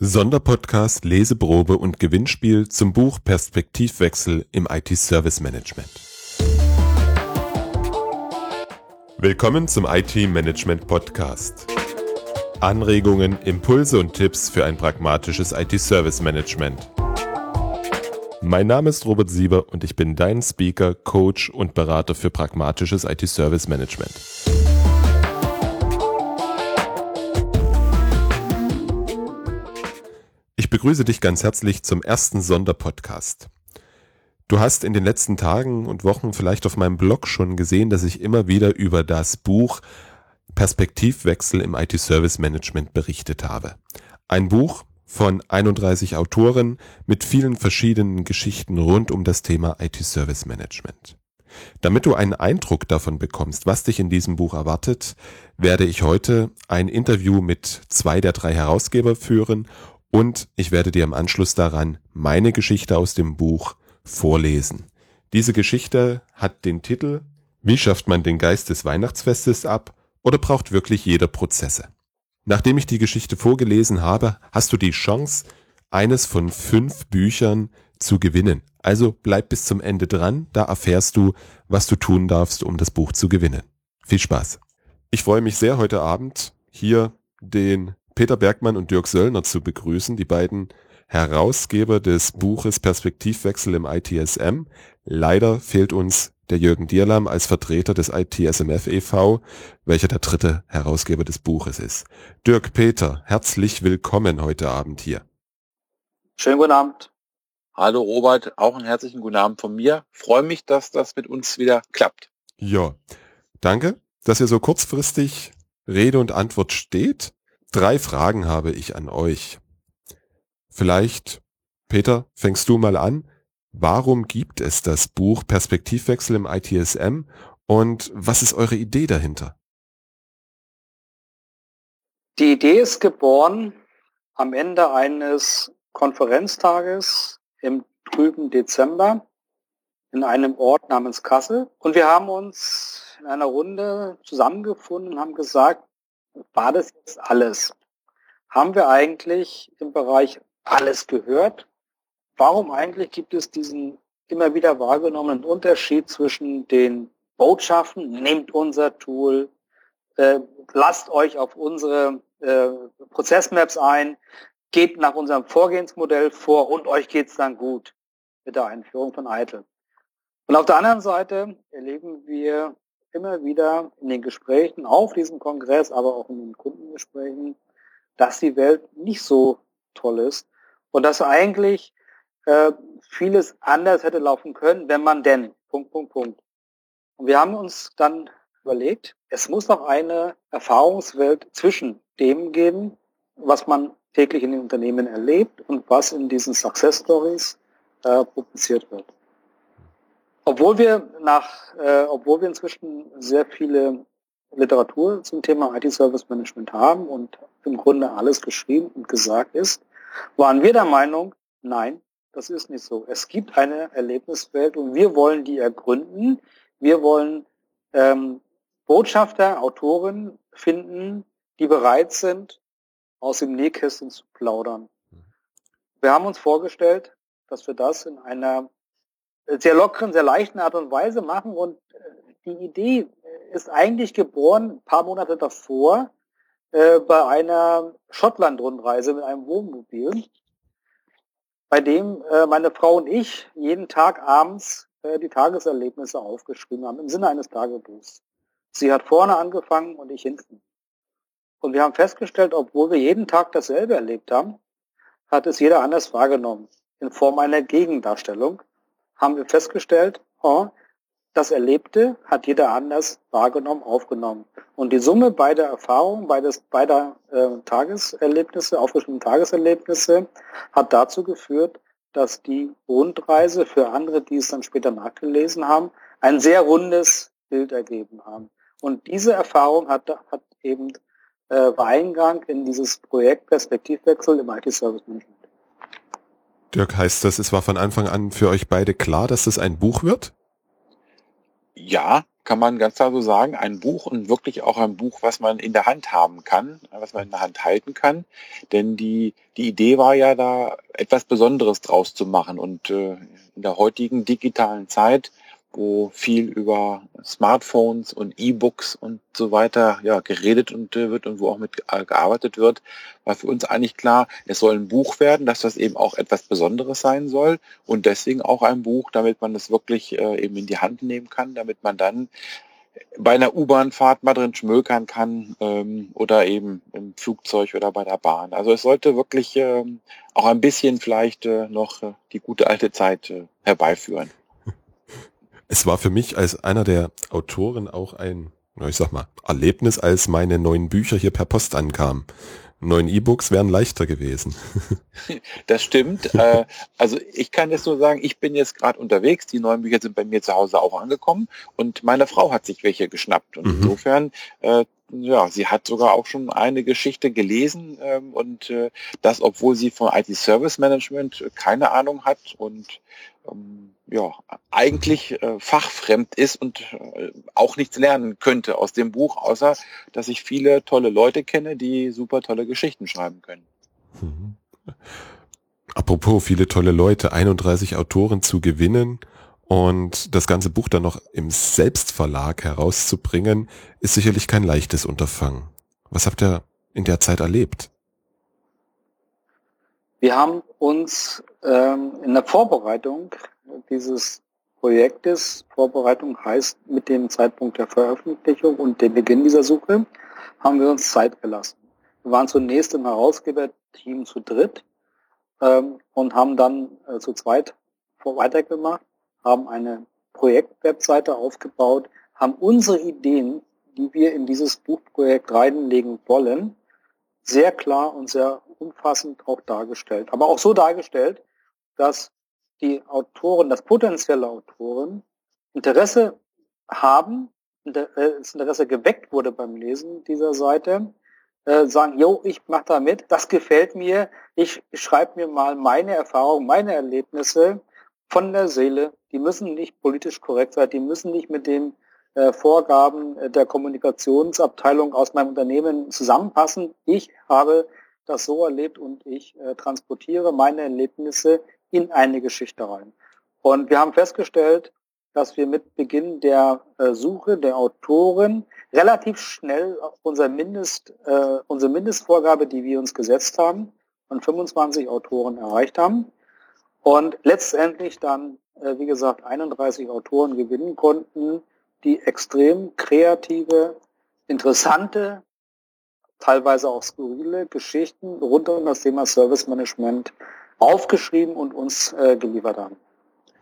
Sonderpodcast Leseprobe und Gewinnspiel zum Buch Perspektivwechsel im IT-Service Management. Willkommen zum IT-Management Podcast. Anregungen, Impulse und Tipps für ein pragmatisches IT-Service Management. Mein Name ist Robert Sieber und ich bin dein Speaker, Coach und Berater für pragmatisches IT-Service Management. Ich begrüße dich ganz herzlich zum ersten Sonderpodcast. Du hast in den letzten Tagen und Wochen vielleicht auf meinem Blog schon gesehen, dass ich immer wieder über das Buch Perspektivwechsel im IT-Service Management berichtet habe. Ein Buch von 31 Autoren mit vielen verschiedenen Geschichten rund um das Thema IT-Service Management. Damit du einen Eindruck davon bekommst, was dich in diesem Buch erwartet, werde ich heute ein Interview mit zwei der drei Herausgeber führen und ich werde dir im Anschluss daran meine Geschichte aus dem Buch vorlesen. Diese Geschichte hat den Titel Wie schafft man den Geist des Weihnachtsfestes ab oder braucht wirklich jeder Prozesse? Nachdem ich die Geschichte vorgelesen habe, hast du die Chance, eines von fünf Büchern zu gewinnen. Also bleib bis zum Ende dran, da erfährst du, was du tun darfst, um das Buch zu gewinnen. Viel Spaß. Ich freue mich sehr heute Abend hier den Peter Bergmann und Dirk Söllner zu begrüßen, die beiden Herausgeber des Buches Perspektivwechsel im ITSM. Leider fehlt uns der Jürgen Dierlam als Vertreter des ITSMF e.V., welcher der dritte Herausgeber des Buches ist. Dirk Peter, herzlich willkommen heute Abend hier. Schönen guten Abend. Hallo Robert, auch einen herzlichen guten Abend von mir. Freue mich, dass das mit uns wieder klappt. Ja, danke, dass ihr so kurzfristig Rede und Antwort steht. Drei Fragen habe ich an euch. Vielleicht, Peter, fängst du mal an. Warum gibt es das Buch Perspektivwechsel im ITSM und was ist eure Idee dahinter? Die Idee ist geboren am Ende eines Konferenztages im trüben Dezember in einem Ort namens Kassel. Und wir haben uns in einer Runde zusammengefunden und haben gesagt, war das jetzt alles? Haben wir eigentlich im Bereich alles gehört? Warum eigentlich gibt es diesen immer wieder wahrgenommenen Unterschied zwischen den Botschaften, nehmt unser Tool, äh, lasst euch auf unsere äh, Prozessmaps ein, geht nach unserem Vorgehensmodell vor und euch geht's dann gut mit der Einführung von ITIL. Und auf der anderen Seite erleben wir immer wieder in den Gesprächen auf diesem Kongress, aber auch in den Kundengesprächen, dass die Welt nicht so toll ist und dass eigentlich äh, vieles anders hätte laufen können, wenn man denn, Punkt, Punkt, Punkt. Und wir haben uns dann überlegt, es muss noch eine Erfahrungswelt zwischen dem geben, was man täglich in den Unternehmen erlebt und was in diesen Success Stories äh, publiziert wird. Obwohl wir nach, äh, obwohl wir inzwischen sehr viele Literatur zum Thema IT-Service Management haben und im Grunde alles geschrieben und gesagt ist, waren wir der Meinung, nein, das ist nicht so. Es gibt eine Erlebniswelt und wir wollen die ergründen. Wir wollen ähm, Botschafter, Autoren finden, die bereit sind, aus dem Nähkästchen zu plaudern. Wir haben uns vorgestellt, dass wir das in einer sehr lockeren, sehr leichten Art und Weise machen. Und äh, die Idee ist eigentlich geboren, ein paar Monate davor, äh, bei einer Schottland-Rundreise mit einem Wohnmobil, bei dem äh, meine Frau und ich jeden Tag abends äh, die Tageserlebnisse aufgeschrieben haben, im Sinne eines Tagebuchs. Sie hat vorne angefangen und ich hinten. Und wir haben festgestellt, obwohl wir jeden Tag dasselbe erlebt haben, hat es jeder anders wahrgenommen, in Form einer Gegendarstellung haben wir festgestellt, oh, das Erlebte hat jeder anders wahrgenommen, aufgenommen. Und die Summe beider Erfahrungen, beides, beider äh, Tageserlebnisse, aufgeschriebenen Tageserlebnisse, hat dazu geführt, dass die Rundreise für andere, die es dann später nachgelesen haben, ein sehr rundes Bild ergeben haben. Und diese Erfahrung hat, hat eben äh, Eingang in dieses Projekt Perspektivwechsel im IT-Service Management. Dirk, heißt das, es war von Anfang an für euch beide klar, dass es ein Buch wird? Ja, kann man ganz klar so sagen, ein Buch und wirklich auch ein Buch, was man in der Hand haben kann, was man in der Hand halten kann. Denn die, die Idee war ja da, etwas Besonderes draus zu machen. Und äh, in der heutigen digitalen Zeit wo viel über Smartphones und E-Books und so weiter ja, geredet und, äh, wird und wo auch mit äh, gearbeitet wird, war für uns eigentlich klar, es soll ein Buch werden, dass das eben auch etwas Besonderes sein soll und deswegen auch ein Buch, damit man es wirklich äh, eben in die Hand nehmen kann, damit man dann bei einer U-Bahn-Fahrt mal drin schmökern kann ähm, oder eben im Flugzeug oder bei der Bahn. Also es sollte wirklich ähm, auch ein bisschen vielleicht äh, noch äh, die gute alte Zeit äh, herbeiführen. Es war für mich als einer der Autoren auch ein, ich sag mal, Erlebnis, als meine neuen Bücher hier per Post ankamen. Neun E-Books wären leichter gewesen. Das stimmt. Äh, also ich kann jetzt nur sagen, ich bin jetzt gerade unterwegs. Die neuen Bücher sind bei mir zu Hause auch angekommen und meine Frau hat sich welche geschnappt. Und mhm. insofern äh, ja, sie hat sogar auch schon eine Geschichte gelesen ähm, und äh, das, obwohl sie von IT Service Management keine Ahnung hat und ähm, ja, eigentlich äh, fachfremd ist und äh, auch nichts lernen könnte aus dem Buch, außer dass ich viele tolle Leute kenne, die super tolle Geschichten schreiben können. Mhm. Apropos viele tolle Leute, 31 Autoren zu gewinnen und das ganze Buch dann noch im Selbstverlag herauszubringen, ist sicherlich kein leichtes Unterfangen. Was habt ihr in der Zeit erlebt? Wir haben uns ähm, in der Vorbereitung dieses Projektes, Vorbereitung heißt mit dem Zeitpunkt der Veröffentlichung und dem Beginn dieser Suche, haben wir uns Zeit gelassen. Wir waren zunächst im Herausgeberteam zu dritt ähm, und haben dann äh, zu zweit weitergemacht, haben eine Projektwebseite aufgebaut, haben unsere Ideen, die wir in dieses Buchprojekt reinlegen wollen, sehr klar und sehr umfassend auch dargestellt. Aber auch so dargestellt, dass die Autoren, das potenzielle Autoren Interesse haben, äh, das Interesse geweckt wurde beim Lesen dieser Seite, äh, sagen, jo, ich mache da mit, das gefällt mir, ich schreibe mir mal meine Erfahrungen, meine Erlebnisse von der Seele. Die müssen nicht politisch korrekt sein, die müssen nicht mit den äh, Vorgaben der Kommunikationsabteilung aus meinem Unternehmen zusammenpassen. Ich habe das so erlebt und ich transportiere meine Erlebnisse in eine Geschichte rein. Und wir haben festgestellt, dass wir mit Beginn der äh, Suche der Autoren relativ schnell unser Mindest, äh, unsere Mindestvorgabe, die wir uns gesetzt haben, von 25 Autoren erreicht haben. Und letztendlich dann, äh, wie gesagt, 31 Autoren gewinnen konnten, die extrem kreative, interessante teilweise auch skurrile Geschichten rund um das Thema Service Management aufgeschrieben und uns äh, geliefert haben.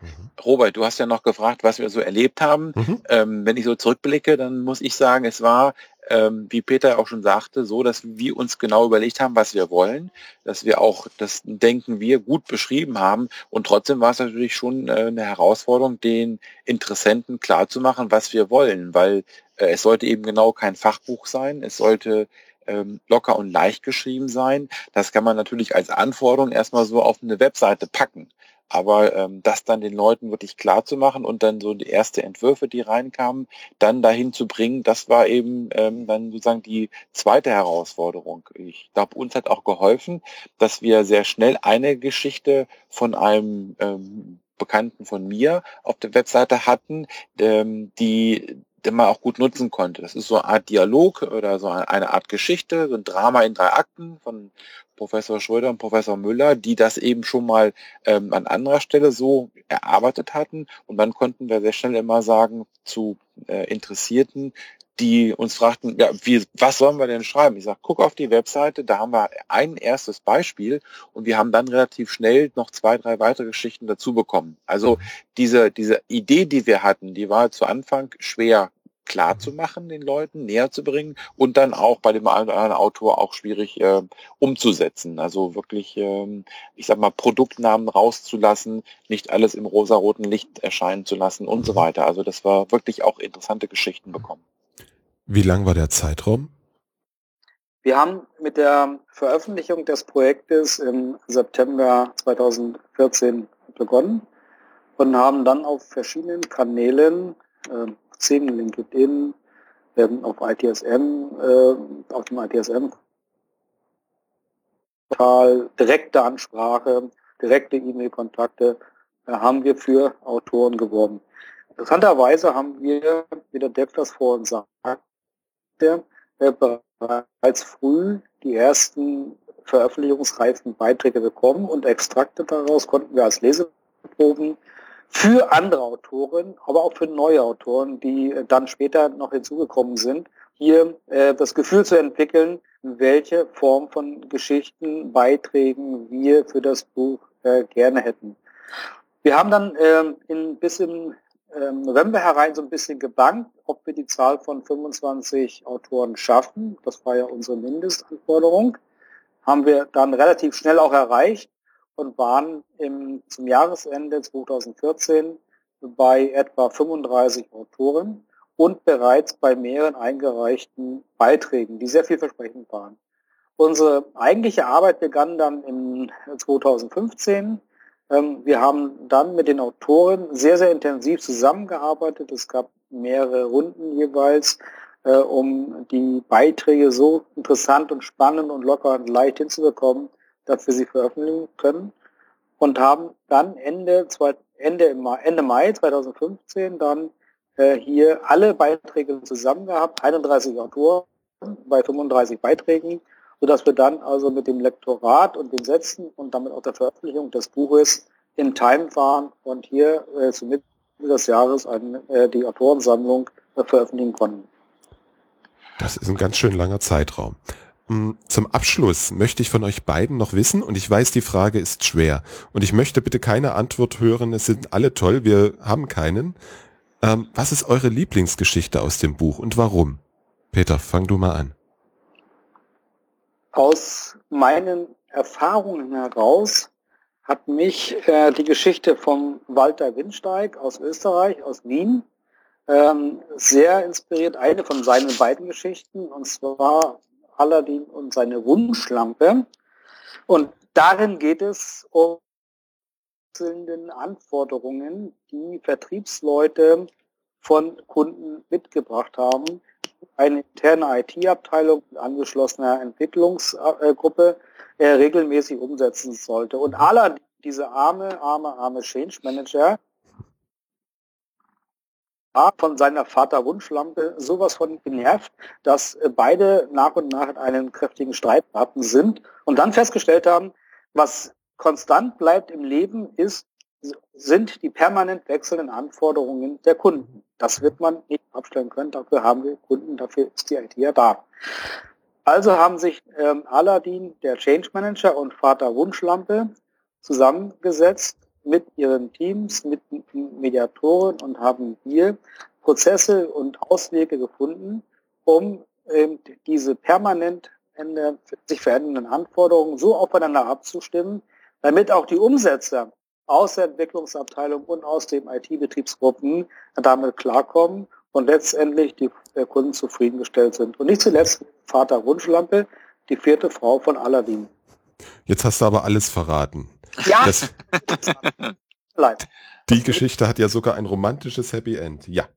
Mhm. Robert, du hast ja noch gefragt, was wir so erlebt haben. Mhm. Ähm, wenn ich so zurückblicke, dann muss ich sagen, es war, ähm, wie Peter auch schon sagte, so, dass wir uns genau überlegt haben, was wir wollen, dass wir auch das Denken wir gut beschrieben haben und trotzdem war es natürlich schon äh, eine Herausforderung, den Interessenten klarzumachen, was wir wollen, weil äh, es sollte eben genau kein Fachbuch sein, es sollte ähm, locker und leicht geschrieben sein. Das kann man natürlich als Anforderung erstmal so auf eine Webseite packen. Aber ähm, das dann den Leuten wirklich klar zu machen und dann so die erste Entwürfe, die reinkamen, dann dahin zu bringen, das war eben ähm, dann sozusagen die zweite Herausforderung. Ich glaube, uns hat auch geholfen, dass wir sehr schnell eine Geschichte von einem ähm, Bekannten von mir auf der Webseite hatten, ähm, die den man auch gut nutzen konnte. Das ist so eine Art Dialog oder so eine Art Geschichte, so ein Drama in drei Akten von Professor Schröder und Professor Müller, die das eben schon mal ähm, an anderer Stelle so erarbeitet hatten. Und dann konnten wir sehr schnell immer sagen zu äh, Interessierten, die uns fragten, ja, wie, was sollen wir denn schreiben? Ich sage, guck auf die Webseite, da haben wir ein erstes Beispiel und wir haben dann relativ schnell noch zwei, drei weitere Geschichten dazu bekommen. Also diese, diese Idee, die wir hatten, die war zu Anfang schwer klar zu machen, den Leuten näher zu bringen und dann auch bei dem einen oder anderen Autor auch schwierig äh, umzusetzen. Also wirklich, ähm, ich sag mal, Produktnamen rauszulassen, nicht alles im rosaroten Licht erscheinen zu lassen und so weiter. Also das war wirklich auch interessante Geschichten bekommen. Wie lang war der Zeitraum? Wir haben mit der Veröffentlichung des Projektes im September 2014 begonnen und haben dann auf verschiedenen Kanälen, äh, Xing, LinkedIn, ähm, auf ITSM, äh, auf dem ITSM direkte Ansprache, direkte E-Mail-Kontakte äh, haben wir für Autoren geworben. Interessanterweise haben wir, wie der Dev das vor uns sagte, äh, bereits früh die ersten veröffentlichungsreifen Beiträge bekommen und Extrakte daraus konnten wir als Leseproben für andere Autoren, aber auch für neue Autoren, die dann später noch hinzugekommen sind, hier äh, das Gefühl zu entwickeln, welche Form von Geschichten, Beiträgen wir für das Buch äh, gerne hätten. Wir haben dann äh, in, bis im äh, November herein so ein bisschen gebankt, ob wir die Zahl von 25 Autoren schaffen. Das war ja unsere Mindestanforderung. Haben wir dann relativ schnell auch erreicht und waren im, zum Jahresende 2014 bei etwa 35 Autoren und bereits bei mehreren eingereichten Beiträgen, die sehr vielversprechend waren. Unsere eigentliche Arbeit begann dann im 2015. Ähm, wir haben dann mit den Autoren sehr, sehr intensiv zusammengearbeitet. Es gab mehrere Runden jeweils, äh, um die Beiträge so interessant und spannend und locker und leicht hinzubekommen, dass wir sie veröffentlichen können. Und haben dann Ende, Ende, Ende Mai 2015 dann äh, hier alle Beiträge zusammen gehabt, 31 Autoren bei 35 Beiträgen, sodass wir dann also mit dem Lektorat und den Sätzen und damit auch der Veröffentlichung des Buches in Time waren und hier äh, zu Mitte des Jahres eine, äh, die Autorensammlung äh, veröffentlichen konnten. Das ist ein ganz schön langer Zeitraum. Mm, zum Abschluss möchte ich von euch beiden noch wissen, und ich weiß, die Frage ist schwer, und ich möchte bitte keine Antwort hören, es sind alle toll, wir haben keinen, ähm, was ist eure Lieblingsgeschichte aus dem Buch und warum? Peter, fang du mal an. Aus meinen Erfahrungen heraus hat mich äh, die Geschichte von Walter Windsteig aus Österreich, aus Wien, ähm, sehr inspiriert. Eine von seinen beiden Geschichten, und zwar Aladdin und seine Wunschlampe. Und darin geht es um einzelnen Anforderungen, die Vertriebsleute von Kunden mitgebracht haben. Eine interne IT-Abteilung mit angeschlossener Entwicklungsgruppe äh, regelmäßig umsetzen sollte. Und aller diese arme, arme, arme Change Manager von seiner Vaterwunschlampe sowas von genervt, dass beide nach und nach in einen kräftigen Streit hatten sind und dann festgestellt haben, was konstant bleibt im Leben, ist, sind die permanent wechselnden Anforderungen der Kunden. Das wird man nicht abstellen können. Dafür haben wir Kunden, dafür ist die IT ja da. Also haben sich ähm, Aladdin, der Change Manager und Vater Wunschlampe zusammengesetzt mit ihren Teams, mit Mediatoren und haben hier Prozesse und Auswege gefunden, um ähm, diese permanent sich verändernden Anforderungen so aufeinander abzustimmen, damit auch die Umsetzer aus der Entwicklungsabteilung und aus den IT-Betriebsgruppen damit klarkommen und letztendlich die Kunden zufriedengestellt sind. Und nicht zuletzt Vater Wunschlampe, die vierte Frau von Aladdin. Jetzt hast du aber alles verraten. Ja. Das, die Geschichte hat ja sogar ein romantisches Happy End. Ja.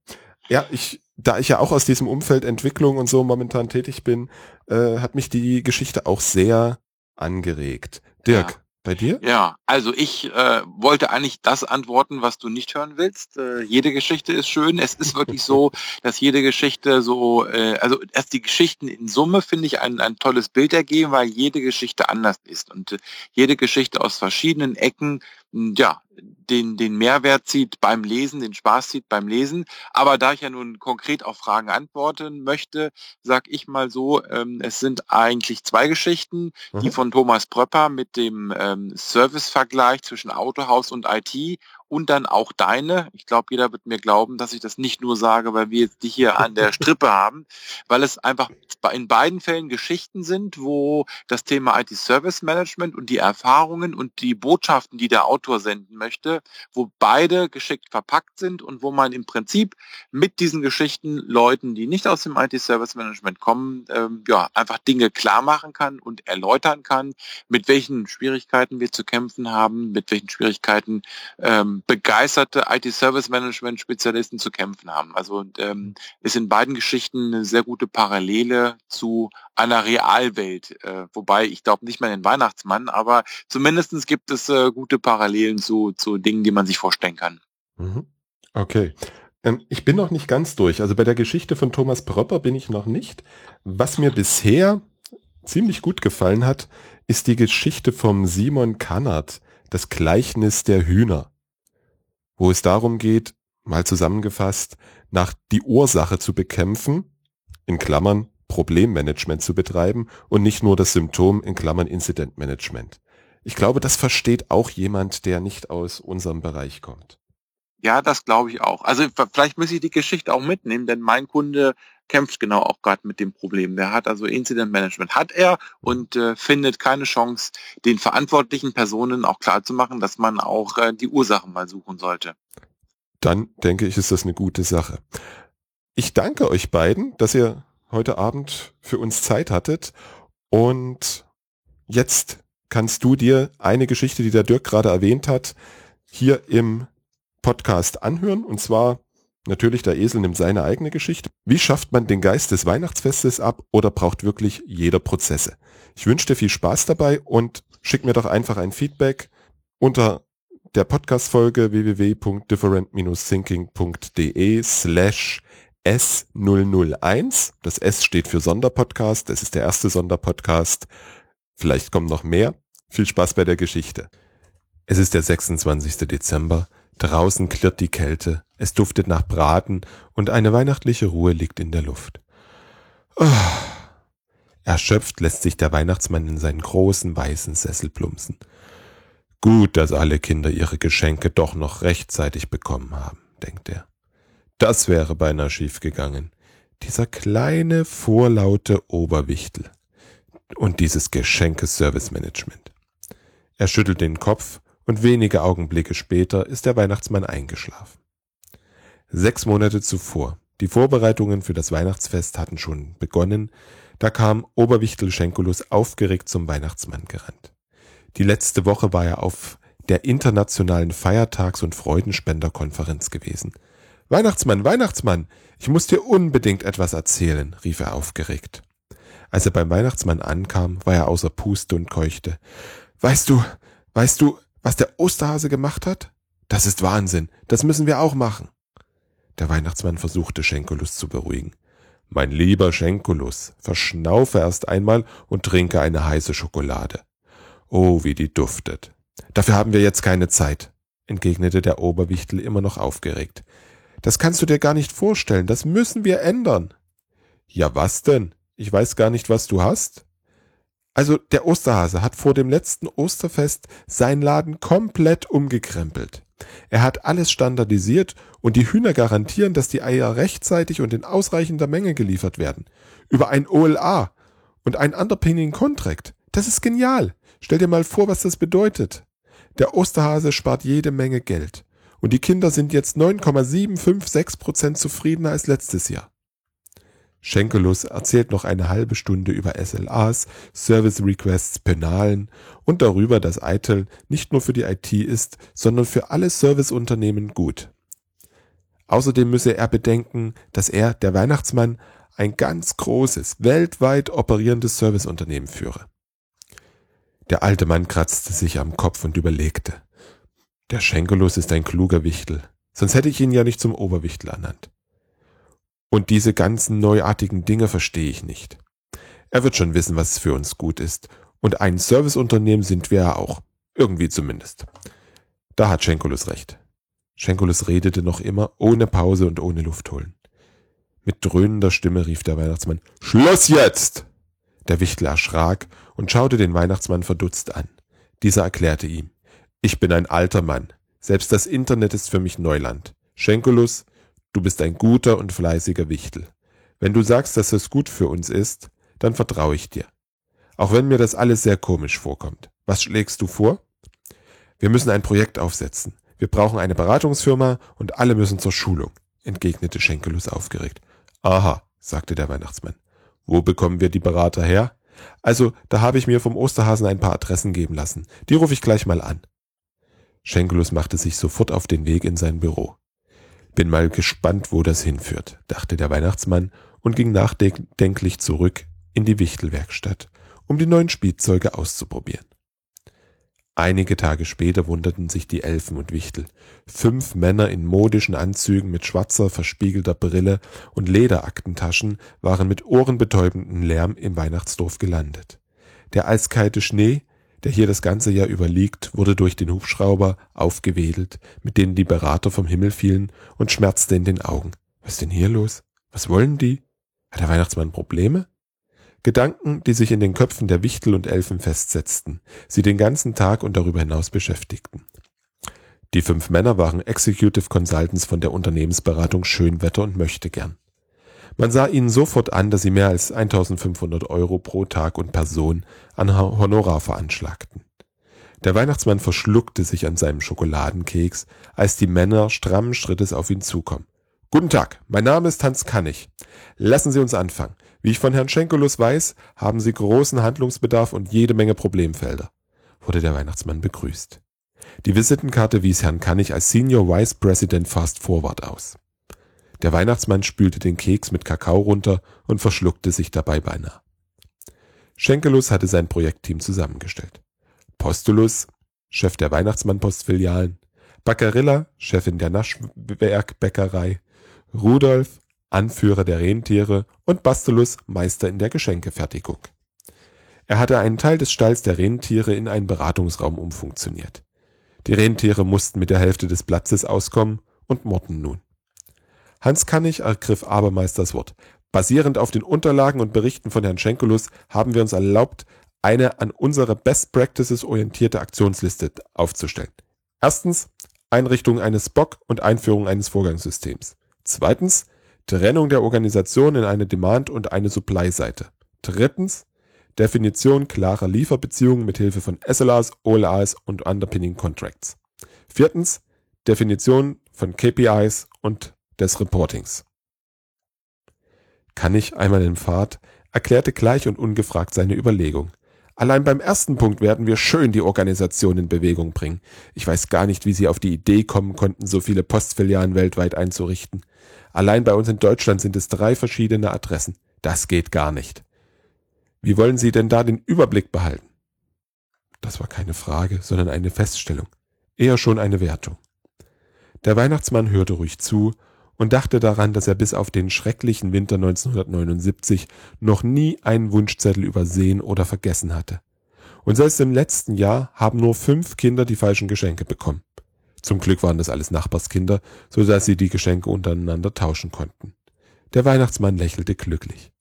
Ja, ich, da ich ja auch aus diesem Umfeld Entwicklung und so momentan tätig bin, äh, hat mich die Geschichte auch sehr angeregt. Dirk, ja. Bei dir? Ja, also ich äh, wollte eigentlich das antworten, was du nicht hören willst. Äh, jede Geschichte ist schön. Es ist wirklich so, dass jede Geschichte so, äh, also erst die Geschichten in Summe finde ich ein, ein tolles Bild ergeben, weil jede Geschichte anders ist und äh, jede Geschichte aus verschiedenen Ecken ja, den, den Mehrwert zieht beim Lesen, den Spaß zieht beim Lesen. Aber da ich ja nun konkret auf Fragen antworten möchte, sag ich mal so, ähm, es sind eigentlich zwei Geschichten, mhm. die von Thomas Pröpper mit dem ähm, Servicevergleich zwischen Autohaus und IT und dann auch deine. Ich glaube, jeder wird mir glauben, dass ich das nicht nur sage, weil wir die hier an der Strippe haben, weil es einfach in beiden Fällen Geschichten sind, wo das Thema IT-Service Management und die Erfahrungen und die Botschaften, die der Autor senden möchte, wo beide geschickt verpackt sind und wo man im Prinzip mit diesen Geschichten Leuten, die nicht aus dem IT-Service Management kommen, ähm, ja, einfach Dinge klar machen kann und erläutern kann, mit welchen Schwierigkeiten wir zu kämpfen haben, mit welchen Schwierigkeiten ähm, begeisterte IT-Service-Management-Spezialisten zu kämpfen haben. Also ähm, ist in beiden Geschichten eine sehr gute Parallele zu einer Realwelt. Äh, wobei ich glaube nicht mehr den Weihnachtsmann, aber zumindestens gibt es äh, gute Parallelen zu, zu Dingen, die man sich vorstellen kann. Mhm. Okay. Ähm, ich bin noch nicht ganz durch. Also bei der Geschichte von Thomas Propper bin ich noch nicht. Was mir bisher ziemlich gut gefallen hat, ist die Geschichte vom Simon Kannert, das Gleichnis der Hühner, wo es darum geht, mal zusammengefasst, nach die Ursache zu bekämpfen, in Klammern Problemmanagement zu betreiben und nicht nur das Symptom in Klammern Incident Management. Ich glaube, das versteht auch jemand, der nicht aus unserem Bereich kommt. Ja, das glaube ich auch. Also vielleicht muss ich die Geschichte auch mitnehmen, denn mein Kunde kämpft genau auch gerade mit dem Problem. Der hat also Incident Management hat er und äh, findet keine Chance, den verantwortlichen Personen auch klar zu machen, dass man auch äh, die Ursachen mal suchen sollte. Dann denke ich, ist das eine gute Sache. Ich danke euch beiden, dass ihr heute Abend für uns Zeit hattet und jetzt kannst du dir eine Geschichte, die der Dirk gerade erwähnt hat, hier im Podcast anhören. Und zwar natürlich der Esel nimmt seine eigene Geschichte. Wie schafft man den Geist des Weihnachtsfestes ab oder braucht wirklich jeder Prozesse? Ich wünsche dir viel Spaß dabei und schick mir doch einfach ein Feedback unter der Podcast-Folge www.different-thinking.de slash S001. Das S steht für Sonderpodcast. Es ist der erste Sonderpodcast. Vielleicht kommen noch mehr. Viel Spaß bei der Geschichte. Es ist der 26. Dezember Draußen klirrt die Kälte, es duftet nach Braten und eine weihnachtliche Ruhe liegt in der Luft. Oh. Erschöpft lässt sich der Weihnachtsmann in seinen großen weißen Sessel plumpsen. Gut, dass alle Kinder ihre Geschenke doch noch rechtzeitig bekommen haben, denkt er. Das wäre beinahe schief gegangen. Dieser kleine, vorlaute Oberwichtel. Und dieses Geschenke-Service-Management. Er schüttelt den Kopf und wenige Augenblicke später ist der Weihnachtsmann eingeschlafen. Sechs Monate zuvor, die Vorbereitungen für das Weihnachtsfest hatten schon begonnen, da kam Oberwichtel Schenkulus aufgeregt zum Weihnachtsmann gerannt. Die letzte Woche war er auf der internationalen Feiertags- und Freudenspenderkonferenz gewesen. Weihnachtsmann, Weihnachtsmann, ich muss dir unbedingt etwas erzählen, rief er aufgeregt. Als er beim Weihnachtsmann ankam, war er außer Puste und keuchte. Weißt du, weißt du, was der Osterhase gemacht hat? Das ist Wahnsinn. Das müssen wir auch machen. Der Weihnachtsmann versuchte Schenkulus zu beruhigen. Mein lieber Schenkulus, verschnaufe erst einmal und trinke eine heiße Schokolade. Oh, wie die duftet. Dafür haben wir jetzt keine Zeit, entgegnete der Oberwichtel immer noch aufgeregt. Das kannst du dir gar nicht vorstellen, das müssen wir ändern. Ja, was denn? Ich weiß gar nicht, was du hast. Also der Osterhase hat vor dem letzten Osterfest seinen Laden komplett umgekrempelt. Er hat alles standardisiert und die Hühner garantieren, dass die Eier rechtzeitig und in ausreichender Menge geliefert werden. Über ein OLA und ein Underpinning Contract. Das ist genial. Stell dir mal vor, was das bedeutet. Der Osterhase spart jede Menge Geld. Und die Kinder sind jetzt 9,756 Prozent zufriedener als letztes Jahr. Schenkelus erzählt noch eine halbe Stunde über SLAs, Service Requests, Penalen und darüber, dass ITIL nicht nur für die IT ist, sondern für alle Serviceunternehmen gut. Außerdem müsse er bedenken, dass er, der Weihnachtsmann, ein ganz großes, weltweit operierendes Serviceunternehmen führe. Der alte Mann kratzte sich am Kopf und überlegte. Der Schenkelus ist ein kluger Wichtel, sonst hätte ich ihn ja nicht zum Oberwichtel ernannt. Und diese ganzen neuartigen Dinge verstehe ich nicht. Er wird schon wissen, was für uns gut ist. Und ein Serviceunternehmen sind wir ja auch. Irgendwie zumindest. Da hat Schenkulus recht. Schenkulus redete noch immer, ohne Pause und ohne Luft holen. Mit dröhnender Stimme rief der Weihnachtsmann, Schluss jetzt! Der Wichtel erschrak und schaute den Weihnachtsmann verdutzt an. Dieser erklärte ihm, ich bin ein alter Mann. Selbst das Internet ist für mich Neuland. Schenkulus, Du bist ein guter und fleißiger Wichtel. Wenn du sagst, dass es gut für uns ist, dann vertraue ich dir. Auch wenn mir das alles sehr komisch vorkommt. Was schlägst du vor? Wir müssen ein Projekt aufsetzen. Wir brauchen eine Beratungsfirma und alle müssen zur Schulung, entgegnete Schenkelus aufgeregt. Aha, sagte der Weihnachtsmann. Wo bekommen wir die Berater her? Also, da habe ich mir vom Osterhasen ein paar Adressen geben lassen. Die rufe ich gleich mal an. Schenkelus machte sich sofort auf den Weg in sein Büro. Bin mal gespannt, wo das hinführt, dachte der Weihnachtsmann und ging nachdenklich zurück in die Wichtelwerkstatt, um die neuen Spielzeuge auszuprobieren. Einige Tage später wunderten sich die Elfen und Wichtel. Fünf Männer in modischen Anzügen mit schwarzer, verspiegelter Brille und Lederaktentaschen waren mit ohrenbetäubendem Lärm im Weihnachtsdorf gelandet. Der eiskalte Schnee, der hier das ganze Jahr über liegt, wurde durch den Hubschrauber aufgewedelt, mit denen die Berater vom Himmel fielen und schmerzte in den Augen. Was ist denn hier los? Was wollen die? Hat der Weihnachtsmann Probleme? Gedanken, die sich in den Köpfen der Wichtel und Elfen festsetzten, sie den ganzen Tag und darüber hinaus beschäftigten. Die fünf Männer waren Executive Consultants von der Unternehmensberatung Schönwetter und Möchtegern. Man sah ihnen sofort an, dass sie mehr als 1500 Euro pro Tag und Person an Honorar veranschlagten. Der Weihnachtsmann verschluckte sich an seinem Schokoladenkeks, als die Männer strammen Schrittes auf ihn zukommen. Guten Tag, mein Name ist Hans Kannig. Lassen Sie uns anfangen. Wie ich von Herrn Schenkelus weiß, haben Sie großen Handlungsbedarf und jede Menge Problemfelder, wurde der Weihnachtsmann begrüßt. Die Visitenkarte wies Herrn Kannig als Senior Vice President Fast Forward aus. Der Weihnachtsmann spülte den Keks mit Kakao runter und verschluckte sich dabei beinahe. Schenkelus hatte sein Projektteam zusammengestellt. Postulus, Chef der Weihnachtsmann-Postfilialen, Baccarilla, Chefin der Naschwerkbäckerei, Rudolf, Anführer der Rentiere und Bastulus, Meister in der Geschenkefertigung. Er hatte einen Teil des Stalls der Rentiere in einen Beratungsraum umfunktioniert. Die Rentiere mussten mit der Hälfte des Platzes auskommen und murrten nun. Hans Kannig ergriff abermals das Wort. Basierend auf den Unterlagen und Berichten von Herrn Schenkelus haben wir uns erlaubt, eine an unsere Best Practices orientierte Aktionsliste aufzustellen. Erstens Einrichtung eines SPOC und Einführung eines Vorgangssystems. Zweitens Trennung der Organisation in eine Demand- und eine Supply-Seite. Drittens Definition klarer Lieferbeziehungen mit Hilfe von SLAs, OLAs und Underpinning Contracts. Viertens Definition von KPIs und des Reportings. Kann ich einmal im Pfad, erklärte gleich und ungefragt seine Überlegung. Allein beim ersten Punkt werden wir schön die Organisation in Bewegung bringen. Ich weiß gar nicht, wie Sie auf die Idee kommen konnten, so viele Postfilialen weltweit einzurichten. Allein bei uns in Deutschland sind es drei verschiedene Adressen. Das geht gar nicht. Wie wollen Sie denn da den Überblick behalten? Das war keine Frage, sondern eine Feststellung. Eher schon eine Wertung. Der Weihnachtsmann hörte ruhig zu und dachte daran, dass er bis auf den schrecklichen Winter 1979 noch nie einen Wunschzettel übersehen oder vergessen hatte. Und selbst im letzten Jahr haben nur fünf Kinder die falschen Geschenke bekommen. Zum Glück waren das alles Nachbarskinder, so dass sie die Geschenke untereinander tauschen konnten. Der Weihnachtsmann lächelte glücklich.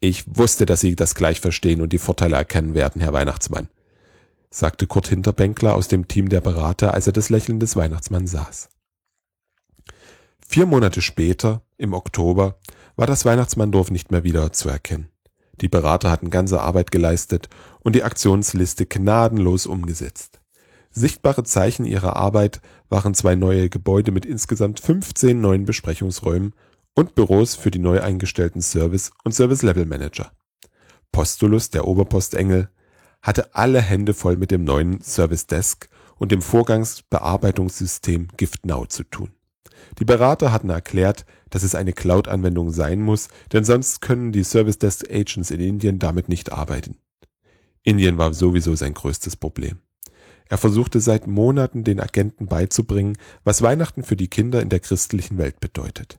Ich wusste, dass Sie das gleich verstehen und die Vorteile erkennen werden, Herr Weihnachtsmann, sagte Kurt Hinterbänkler aus dem Team der Berater, als er das Lächeln des Weihnachtsmanns saß. Vier Monate später, im Oktober, war das Weihnachtsmanndorf nicht mehr wieder zu erkennen. Die Berater hatten ganze Arbeit geleistet und die Aktionsliste gnadenlos umgesetzt. Sichtbare Zeichen ihrer Arbeit waren zwei neue Gebäude mit insgesamt 15 neuen Besprechungsräumen und Büros für die neu eingestellten Service- und Service-Level-Manager. Postulus, der Oberpostengel, hatte alle Hände voll mit dem neuen Service Desk und dem Vorgangsbearbeitungssystem GiftNow zu tun. Die Berater hatten erklärt, dass es eine Cloud-Anwendung sein muss, denn sonst können die Service Desk Agents in Indien damit nicht arbeiten. Indien war sowieso sein größtes Problem. Er versuchte seit Monaten den Agenten beizubringen, was Weihnachten für die Kinder in der christlichen Welt bedeutet.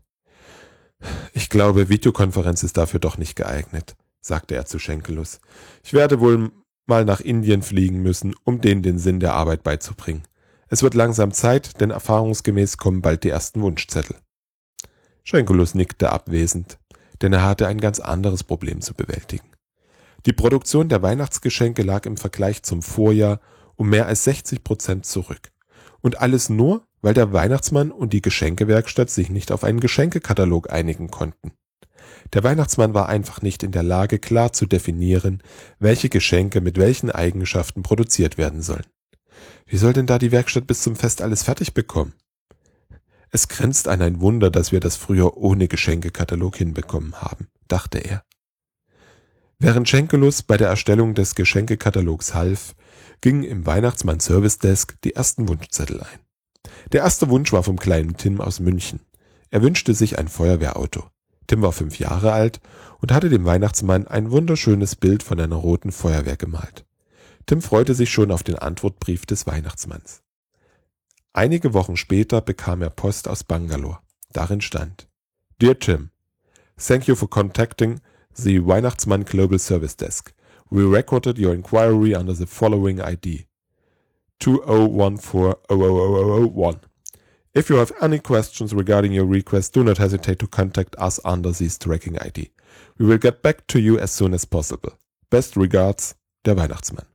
Ich glaube, Videokonferenz ist dafür doch nicht geeignet, sagte er zu Schenkelus. Ich werde wohl mal nach Indien fliegen müssen, um denen den Sinn der Arbeit beizubringen. Es wird langsam Zeit, denn erfahrungsgemäß kommen bald die ersten Wunschzettel. Schenkelus nickte abwesend, denn er hatte ein ganz anderes Problem zu bewältigen. Die Produktion der Weihnachtsgeschenke lag im Vergleich zum Vorjahr um mehr als 60 Prozent zurück. Und alles nur, weil der Weihnachtsmann und die Geschenkewerkstatt sich nicht auf einen Geschenkekatalog einigen konnten. Der Weihnachtsmann war einfach nicht in der Lage, klar zu definieren, welche Geschenke mit welchen Eigenschaften produziert werden sollen. Wie soll denn da die Werkstatt bis zum Fest alles fertig bekommen? Es grenzt an ein Wunder, dass wir das früher ohne Geschenkekatalog hinbekommen haben, dachte er. Während Schenkelus bei der Erstellung des Geschenkekatalogs half, gingen im Weihnachtsmann Service Desk die ersten Wunschzettel ein. Der erste Wunsch war vom kleinen Tim aus München. Er wünschte sich ein Feuerwehrauto. Tim war fünf Jahre alt und hatte dem Weihnachtsmann ein wunderschönes Bild von einer roten Feuerwehr gemalt. Tim freute sich schon auf den Antwortbrief des Weihnachtsmanns. Einige Wochen später bekam er Post aus Bangalore. Darin stand Dear Tim, Thank you for contacting the Weihnachtsmann Global Service Desk. We recorded your inquiry under the following ID 20140001. If you have any questions regarding your request, do not hesitate to contact us under this tracking ID. We will get back to you as soon as possible. Best regards, der Weihnachtsmann.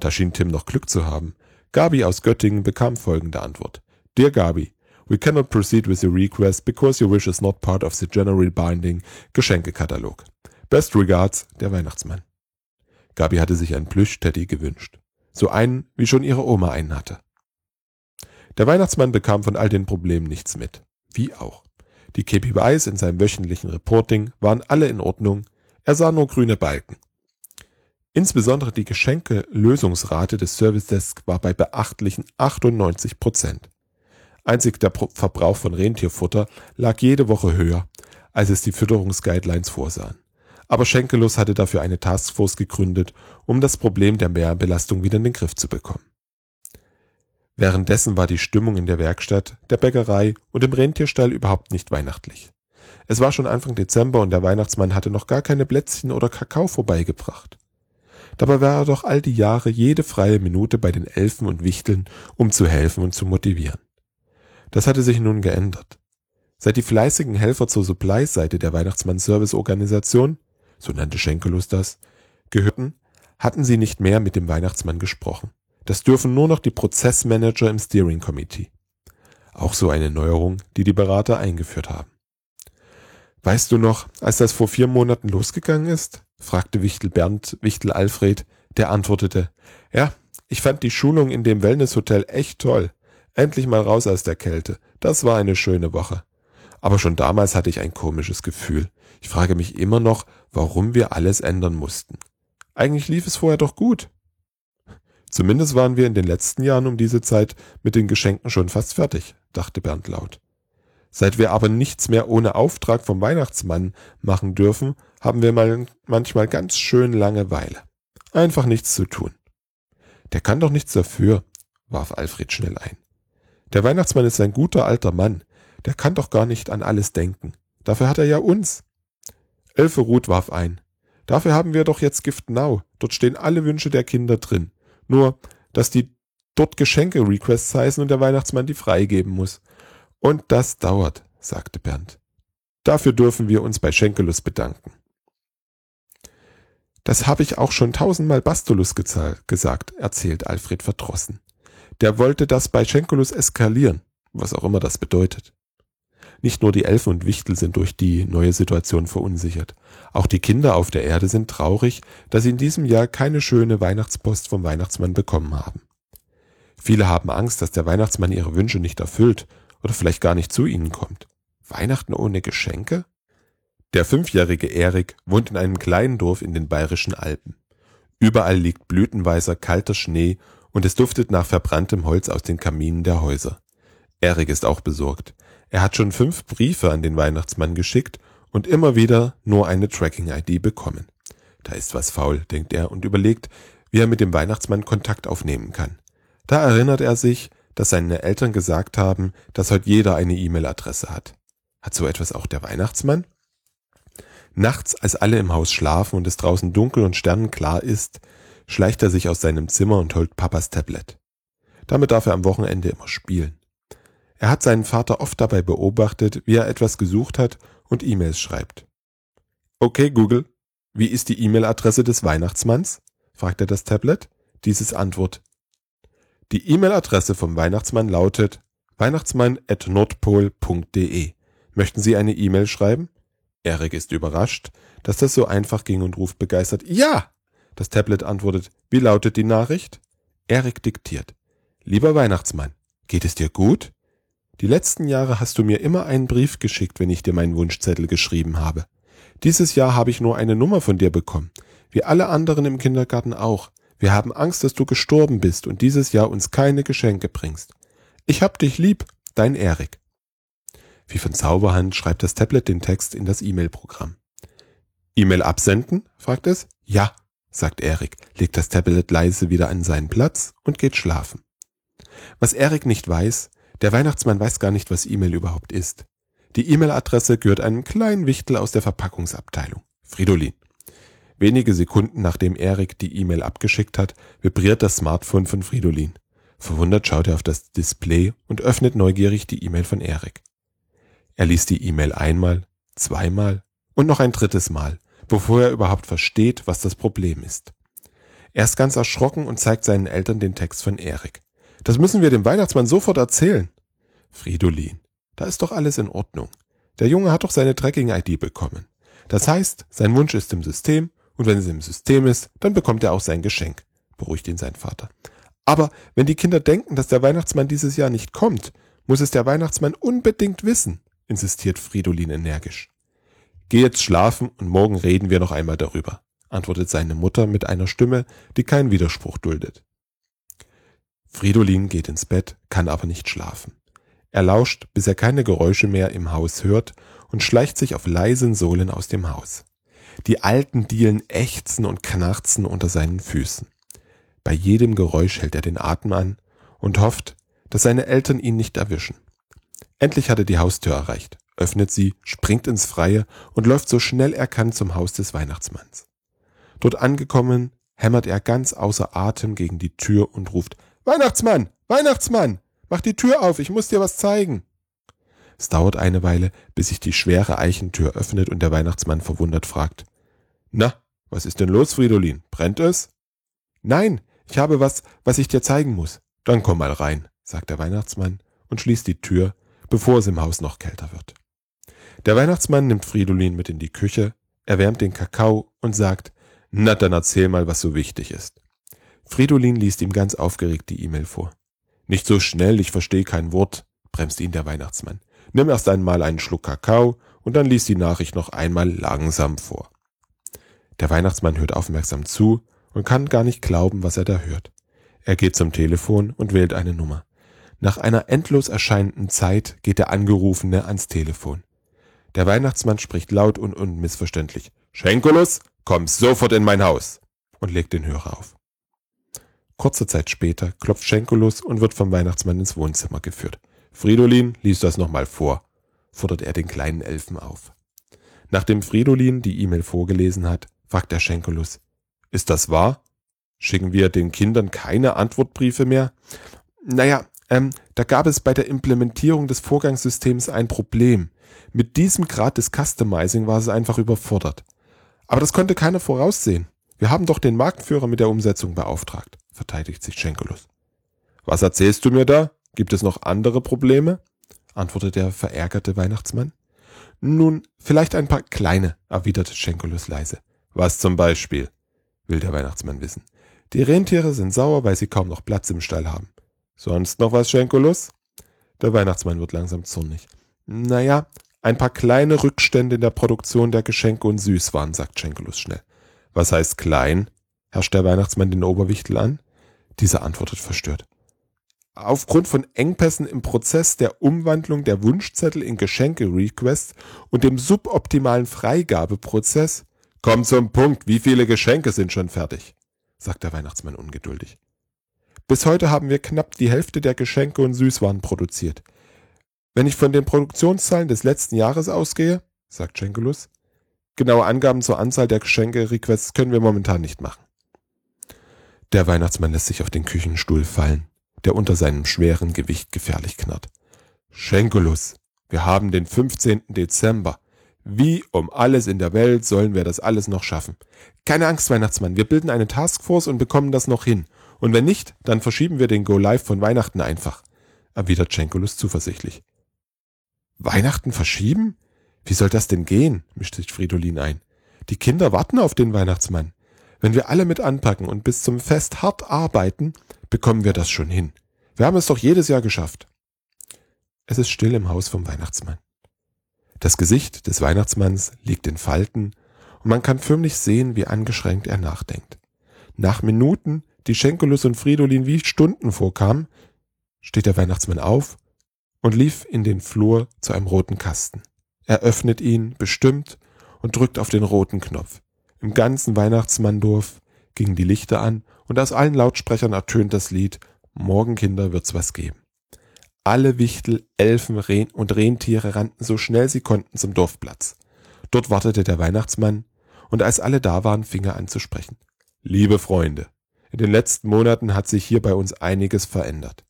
Da schien Tim noch Glück zu haben. Gabi aus Göttingen bekam folgende Antwort. Dear Gabi, we cannot proceed with your request because your wish is not part of the generally binding Geschenkekatalog. Best regards, der Weihnachtsmann. Gabi hatte sich ein Plüsch-Teddy gewünscht. So einen, wie schon ihre Oma einen hatte. Der Weihnachtsmann bekam von all den Problemen nichts mit. Wie auch. Die KPIs in seinem wöchentlichen Reporting waren alle in Ordnung, er sah nur grüne Balken. Insbesondere die Geschenke-Lösungsrate des Service Desk war bei beachtlichen 98 Prozent. Einzig der Verbrauch von Rentierfutter lag jede Woche höher, als es die Fütterungsguidelines vorsahen. Aber Schenkelus hatte dafür eine Taskforce gegründet, um das Problem der Mehrbelastung wieder in den Griff zu bekommen. Währenddessen war die Stimmung in der Werkstatt, der Bäckerei und im Rentierstall überhaupt nicht weihnachtlich. Es war schon Anfang Dezember und der Weihnachtsmann hatte noch gar keine Plätzchen oder Kakao vorbeigebracht. Dabei war er doch all die Jahre jede freie Minute bei den Elfen und Wichteln, um zu helfen und zu motivieren. Das hatte sich nun geändert. Seit die fleißigen Helfer zur Supply-Seite der Weihnachtsmann-Service-Organisation, so nannte Schenkelus das, gehörten, hatten sie nicht mehr mit dem Weihnachtsmann gesprochen. Das dürfen nur noch die Prozessmanager im Steering Committee. Auch so eine Neuerung, die die Berater eingeführt haben. Weißt du noch, als das vor vier Monaten losgegangen ist? Fragte Wichtel Bernd Wichtel Alfred, der antwortete, ja, ich fand die Schulung in dem Wellnesshotel echt toll. Endlich mal raus aus der Kälte. Das war eine schöne Woche. Aber schon damals hatte ich ein komisches Gefühl. Ich frage mich immer noch, warum wir alles ändern mussten. Eigentlich lief es vorher doch gut. Zumindest waren wir in den letzten Jahren um diese Zeit mit den Geschenken schon fast fertig, dachte Bernd laut. Seit wir aber nichts mehr ohne Auftrag vom Weihnachtsmann machen dürfen, haben wir mal manchmal ganz schön Langeweile. Einfach nichts zu tun. Der kann doch nichts dafür, warf Alfred schnell ein. Der Weihnachtsmann ist ein guter alter Mann. Der kann doch gar nicht an alles denken. Dafür hat er ja uns. Elfe Ruth warf ein. Dafür haben wir doch jetzt Gift Now. Dort stehen alle Wünsche der Kinder drin. Nur, dass die dort Geschenke-Requests heißen und der Weihnachtsmann die freigeben muss. Und das dauert, sagte Bernd. Dafür dürfen wir uns bei Schenkelus bedanken. Das habe ich auch schon tausendmal Bastulus gesagt, erzählt Alfred verdrossen. Der wollte das bei Schenkelus eskalieren, was auch immer das bedeutet. Nicht nur die Elfen und Wichtel sind durch die neue Situation verunsichert. Auch die Kinder auf der Erde sind traurig, dass sie in diesem Jahr keine schöne Weihnachtspost vom Weihnachtsmann bekommen haben. Viele haben Angst, dass der Weihnachtsmann ihre Wünsche nicht erfüllt oder vielleicht gar nicht zu ihnen kommt. Weihnachten ohne Geschenke? Der fünfjährige Erik wohnt in einem kleinen Dorf in den bayerischen Alpen. Überall liegt blütenweißer kalter Schnee und es duftet nach verbranntem Holz aus den Kaminen der Häuser. Erik ist auch besorgt. Er hat schon fünf Briefe an den Weihnachtsmann geschickt und immer wieder nur eine Tracking-ID bekommen. Da ist was faul, denkt er und überlegt, wie er mit dem Weihnachtsmann Kontakt aufnehmen kann. Da erinnert er sich, dass seine Eltern gesagt haben, dass heute jeder eine E-Mail-Adresse hat. Hat so etwas auch der Weihnachtsmann? Nachts, als alle im Haus schlafen und es draußen dunkel und sternenklar ist, schleicht er sich aus seinem Zimmer und holt Papas Tablet. Damit darf er am Wochenende immer spielen. Er hat seinen Vater oft dabei beobachtet, wie er etwas gesucht hat und E-Mails schreibt. Okay, Google, wie ist die E-Mail-Adresse des Weihnachtsmanns? fragt er das Tablet. Dieses Antwort. Die E-Mail-Adresse vom Weihnachtsmann lautet weihnachtsmann.nordpol.de. Möchten Sie eine E-Mail schreiben? Erik ist überrascht, dass das so einfach ging und ruft begeistert Ja! Das Tablet antwortet, wie lautet die Nachricht? Erik diktiert. Lieber Weihnachtsmann, geht es dir gut? Die letzten Jahre hast du mir immer einen Brief geschickt, wenn ich dir meinen Wunschzettel geschrieben habe. Dieses Jahr habe ich nur eine Nummer von dir bekommen, wie alle anderen im Kindergarten auch. Wir haben Angst, dass du gestorben bist und dieses Jahr uns keine Geschenke bringst. Ich hab dich lieb, dein Erik. Wie von Zauberhand schreibt das Tablet den Text in das E-Mail-Programm. E-Mail absenden? fragt es. Ja, sagt Erik, legt das Tablet leise wieder an seinen Platz und geht schlafen. Was Erik nicht weiß, der Weihnachtsmann weiß gar nicht, was E-Mail überhaupt ist. Die E-Mail-Adresse gehört einem kleinen Wichtel aus der Verpackungsabteilung. Fridolin. Wenige Sekunden nachdem Erik die E-Mail abgeschickt hat, vibriert das Smartphone von Fridolin. Verwundert schaut er auf das Display und öffnet neugierig die E-Mail von Erik. Er liest die E-Mail einmal, zweimal und noch ein drittes Mal, bevor er überhaupt versteht, was das Problem ist. Er ist ganz erschrocken und zeigt seinen Eltern den Text von Erik. Das müssen wir dem Weihnachtsmann sofort erzählen. Fridolin, da ist doch alles in Ordnung. Der Junge hat doch seine Tracking-ID bekommen. Das heißt, sein Wunsch ist im System und wenn es im System ist, dann bekommt er auch sein Geschenk, beruhigt ihn sein Vater. Aber wenn die Kinder denken, dass der Weihnachtsmann dieses Jahr nicht kommt, muss es der Weihnachtsmann unbedingt wissen, insistiert Fridolin energisch. Geh jetzt schlafen und morgen reden wir noch einmal darüber, antwortet seine Mutter mit einer Stimme, die keinen Widerspruch duldet. Fridolin geht ins Bett, kann aber nicht schlafen. Er lauscht, bis er keine Geräusche mehr im Haus hört und schleicht sich auf leisen Sohlen aus dem Haus. Die alten Dielen ächzen und knarzen unter seinen Füßen. Bei jedem Geräusch hält er den Atem an und hofft, dass seine Eltern ihn nicht erwischen. Endlich hat er die Haustür erreicht, öffnet sie, springt ins Freie und läuft so schnell er kann zum Haus des Weihnachtsmanns. Dort angekommen, hämmert er ganz außer Atem gegen die Tür und ruft Weihnachtsmann, Weihnachtsmann, mach die Tür auf, ich muss dir was zeigen. Es dauert eine Weile, bis sich die schwere Eichentür öffnet und der Weihnachtsmann verwundert fragt na, was ist denn los, Fridolin? Brennt es? Nein, ich habe was, was ich dir zeigen muss. Dann komm mal rein, sagt der Weihnachtsmann und schließt die Tür, bevor es im Haus noch kälter wird. Der Weihnachtsmann nimmt Fridolin mit in die Küche, erwärmt den Kakao und sagt, na dann erzähl mal, was so wichtig ist. Fridolin liest ihm ganz aufgeregt die E-Mail vor. Nicht so schnell, ich verstehe kein Wort, bremst ihn der Weihnachtsmann. Nimm erst einmal einen Schluck Kakao und dann lies die Nachricht noch einmal langsam vor. Der Weihnachtsmann hört aufmerksam zu und kann gar nicht glauben, was er da hört. Er geht zum Telefon und wählt eine Nummer. Nach einer endlos erscheinenden Zeit geht der Angerufene ans Telefon. Der Weihnachtsmann spricht laut und unmissverständlich. Schenkulus, komm sofort in mein Haus! und legt den Hörer auf. Kurze Zeit später klopft Schenkulus und wird vom Weihnachtsmann ins Wohnzimmer geführt. Fridolin liest das nochmal vor, fordert er den kleinen Elfen auf. Nachdem Fridolin die E-Mail vorgelesen hat, fragt der Schenkelus. Ist das wahr? Schicken wir den Kindern keine Antwortbriefe mehr? Naja, ähm, da gab es bei der Implementierung des Vorgangssystems ein Problem. Mit diesem Grad des Customizing war es einfach überfordert. Aber das konnte keiner voraussehen. Wir haben doch den Marktführer mit der Umsetzung beauftragt, verteidigt sich Schenkelus. Was erzählst du mir da? Gibt es noch andere Probleme? antwortet der verärgerte Weihnachtsmann. Nun, vielleicht ein paar kleine, erwiderte Schenkelus leise. Was zum Beispiel? will der Weihnachtsmann wissen. Die Rentiere sind sauer, weil sie kaum noch Platz im Stall haben. Sonst noch was, Schenkulus? Der Weihnachtsmann wird langsam zornig. Naja, ein paar kleine Rückstände in der Produktion der Geschenke und Süßwaren, sagt Schenkulus schnell. Was heißt klein? herrscht der Weihnachtsmann den Oberwichtel an. Dieser antwortet verstört. Aufgrund von Engpässen im Prozess der Umwandlung der Wunschzettel in Geschenke-Requests und dem suboptimalen Freigabeprozess Komm zum Punkt, wie viele Geschenke sind schon fertig? sagt der Weihnachtsmann ungeduldig. Bis heute haben wir knapp die Hälfte der Geschenke und Süßwaren produziert. Wenn ich von den Produktionszahlen des letzten Jahres ausgehe, sagt Schenkelus, genaue Angaben zur Anzahl der Geschenke-Requests können wir momentan nicht machen. Der Weihnachtsmann lässt sich auf den Küchenstuhl fallen, der unter seinem schweren Gewicht gefährlich knarrt. Schenkelus, wir haben den 15. Dezember. Wie um alles in der Welt sollen wir das alles noch schaffen? Keine Angst, Weihnachtsmann, wir bilden eine Taskforce und bekommen das noch hin. Und wenn nicht, dann verschieben wir den Go Live von Weihnachten einfach, erwidert Schenkulus zuversichtlich. Weihnachten verschieben? Wie soll das denn gehen? mischt sich Fridolin ein. Die Kinder warten auf den Weihnachtsmann. Wenn wir alle mit anpacken und bis zum Fest hart arbeiten, bekommen wir das schon hin. Wir haben es doch jedes Jahr geschafft. Es ist still im Haus vom Weihnachtsmann. Das Gesicht des Weihnachtsmanns liegt in Falten und man kann förmlich sehen, wie angeschränkt er nachdenkt. Nach Minuten die Schenkelus und Fridolin wie Stunden vorkamen, steht der Weihnachtsmann auf und lief in den Flur zu einem roten Kasten. Er öffnet ihn bestimmt und drückt auf den roten Knopf. Im ganzen Weihnachtsmanndorf gingen die Lichter an und aus allen Lautsprechern ertönt das Lied Morgen Kinder wird's was geben. Alle Wichtel, Elfen und Rentiere rannten so schnell sie konnten zum Dorfplatz. Dort wartete der Weihnachtsmann, und als alle da waren, fing er an zu sprechen. Liebe Freunde, in den letzten Monaten hat sich hier bei uns einiges verändert.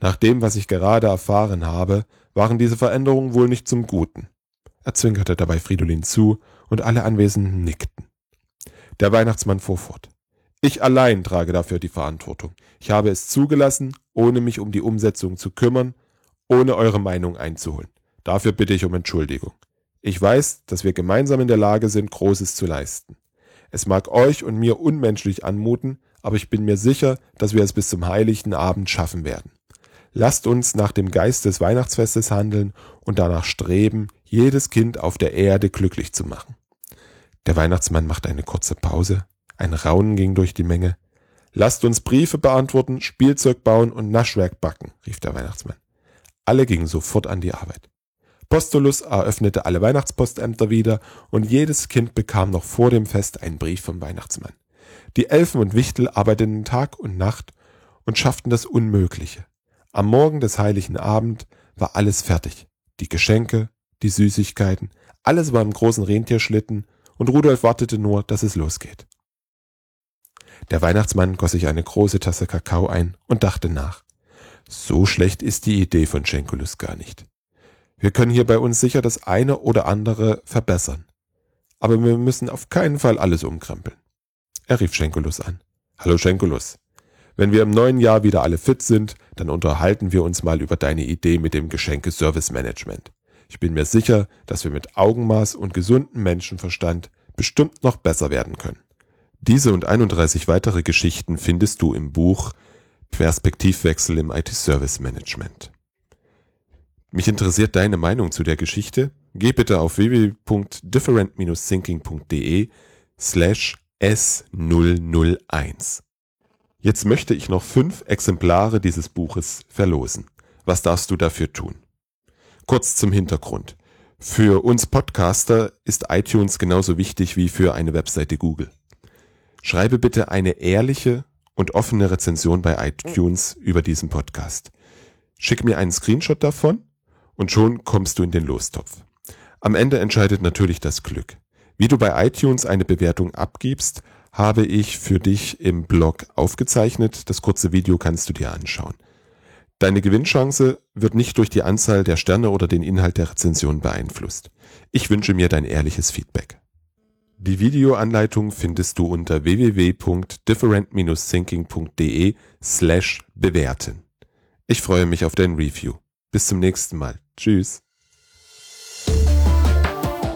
Nach dem, was ich gerade erfahren habe, waren diese Veränderungen wohl nicht zum Guten. Er zwinkerte dabei Fridolin zu, und alle Anwesenden nickten. Der Weihnachtsmann fuhr fort. Ich allein trage dafür die Verantwortung. Ich habe es zugelassen, ohne mich um die Umsetzung zu kümmern, ohne eure Meinung einzuholen. Dafür bitte ich um Entschuldigung. Ich weiß, dass wir gemeinsam in der Lage sind, Großes zu leisten. Es mag euch und mir unmenschlich anmuten, aber ich bin mir sicher, dass wir es bis zum heiligen Abend schaffen werden. Lasst uns nach dem Geist des Weihnachtsfestes handeln und danach streben, jedes Kind auf der Erde glücklich zu machen. Der Weihnachtsmann machte eine kurze Pause, ein Raunen ging durch die Menge. Lasst uns Briefe beantworten, Spielzeug bauen und Naschwerk backen, rief der Weihnachtsmann. Alle gingen sofort an die Arbeit. Postulus eröffnete alle Weihnachtspostämter wieder und jedes Kind bekam noch vor dem Fest einen Brief vom Weihnachtsmann. Die Elfen und Wichtel arbeiteten Tag und Nacht und schafften das Unmögliche. Am Morgen des heiligen Abend war alles fertig. Die Geschenke, die Süßigkeiten, alles war im großen Rentierschlitten und Rudolf wartete nur, dass es losgeht. Der Weihnachtsmann goss sich eine große Tasse Kakao ein und dachte nach. So schlecht ist die Idee von Schenkulus gar nicht. Wir können hier bei uns sicher das eine oder andere verbessern. Aber wir müssen auf keinen Fall alles umkrempeln. Er rief Schenkulus an. Hallo Schenkulus. Wenn wir im neuen Jahr wieder alle fit sind, dann unterhalten wir uns mal über deine Idee mit dem Geschenke-Service-Management. Ich bin mir sicher, dass wir mit Augenmaß und gesundem Menschenverstand bestimmt noch besser werden können. Diese und 31 weitere Geschichten findest du im Buch Perspektivwechsel im IT-Service Management. Mich interessiert deine Meinung zu der Geschichte. Geh bitte auf www.different-thinking.de slash S001. Jetzt möchte ich noch fünf Exemplare dieses Buches verlosen. Was darfst du dafür tun? Kurz zum Hintergrund. Für uns Podcaster ist iTunes genauso wichtig wie für eine Webseite Google. Schreibe bitte eine ehrliche und offene Rezension bei iTunes über diesen Podcast. Schick mir einen Screenshot davon und schon kommst du in den Lostopf. Am Ende entscheidet natürlich das Glück. Wie du bei iTunes eine Bewertung abgibst, habe ich für dich im Blog aufgezeichnet. Das kurze Video kannst du dir anschauen. Deine Gewinnchance wird nicht durch die Anzahl der Sterne oder den Inhalt der Rezension beeinflusst. Ich wünsche mir dein ehrliches Feedback. Die Videoanleitung findest du unter www.different-thinking.de slash bewerten. Ich freue mich auf dein Review. Bis zum nächsten Mal. Tschüss.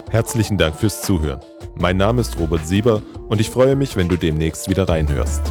Herzlichen Dank fürs Zuhören. Mein Name ist Robert Sieber und ich freue mich, wenn du demnächst wieder reinhörst.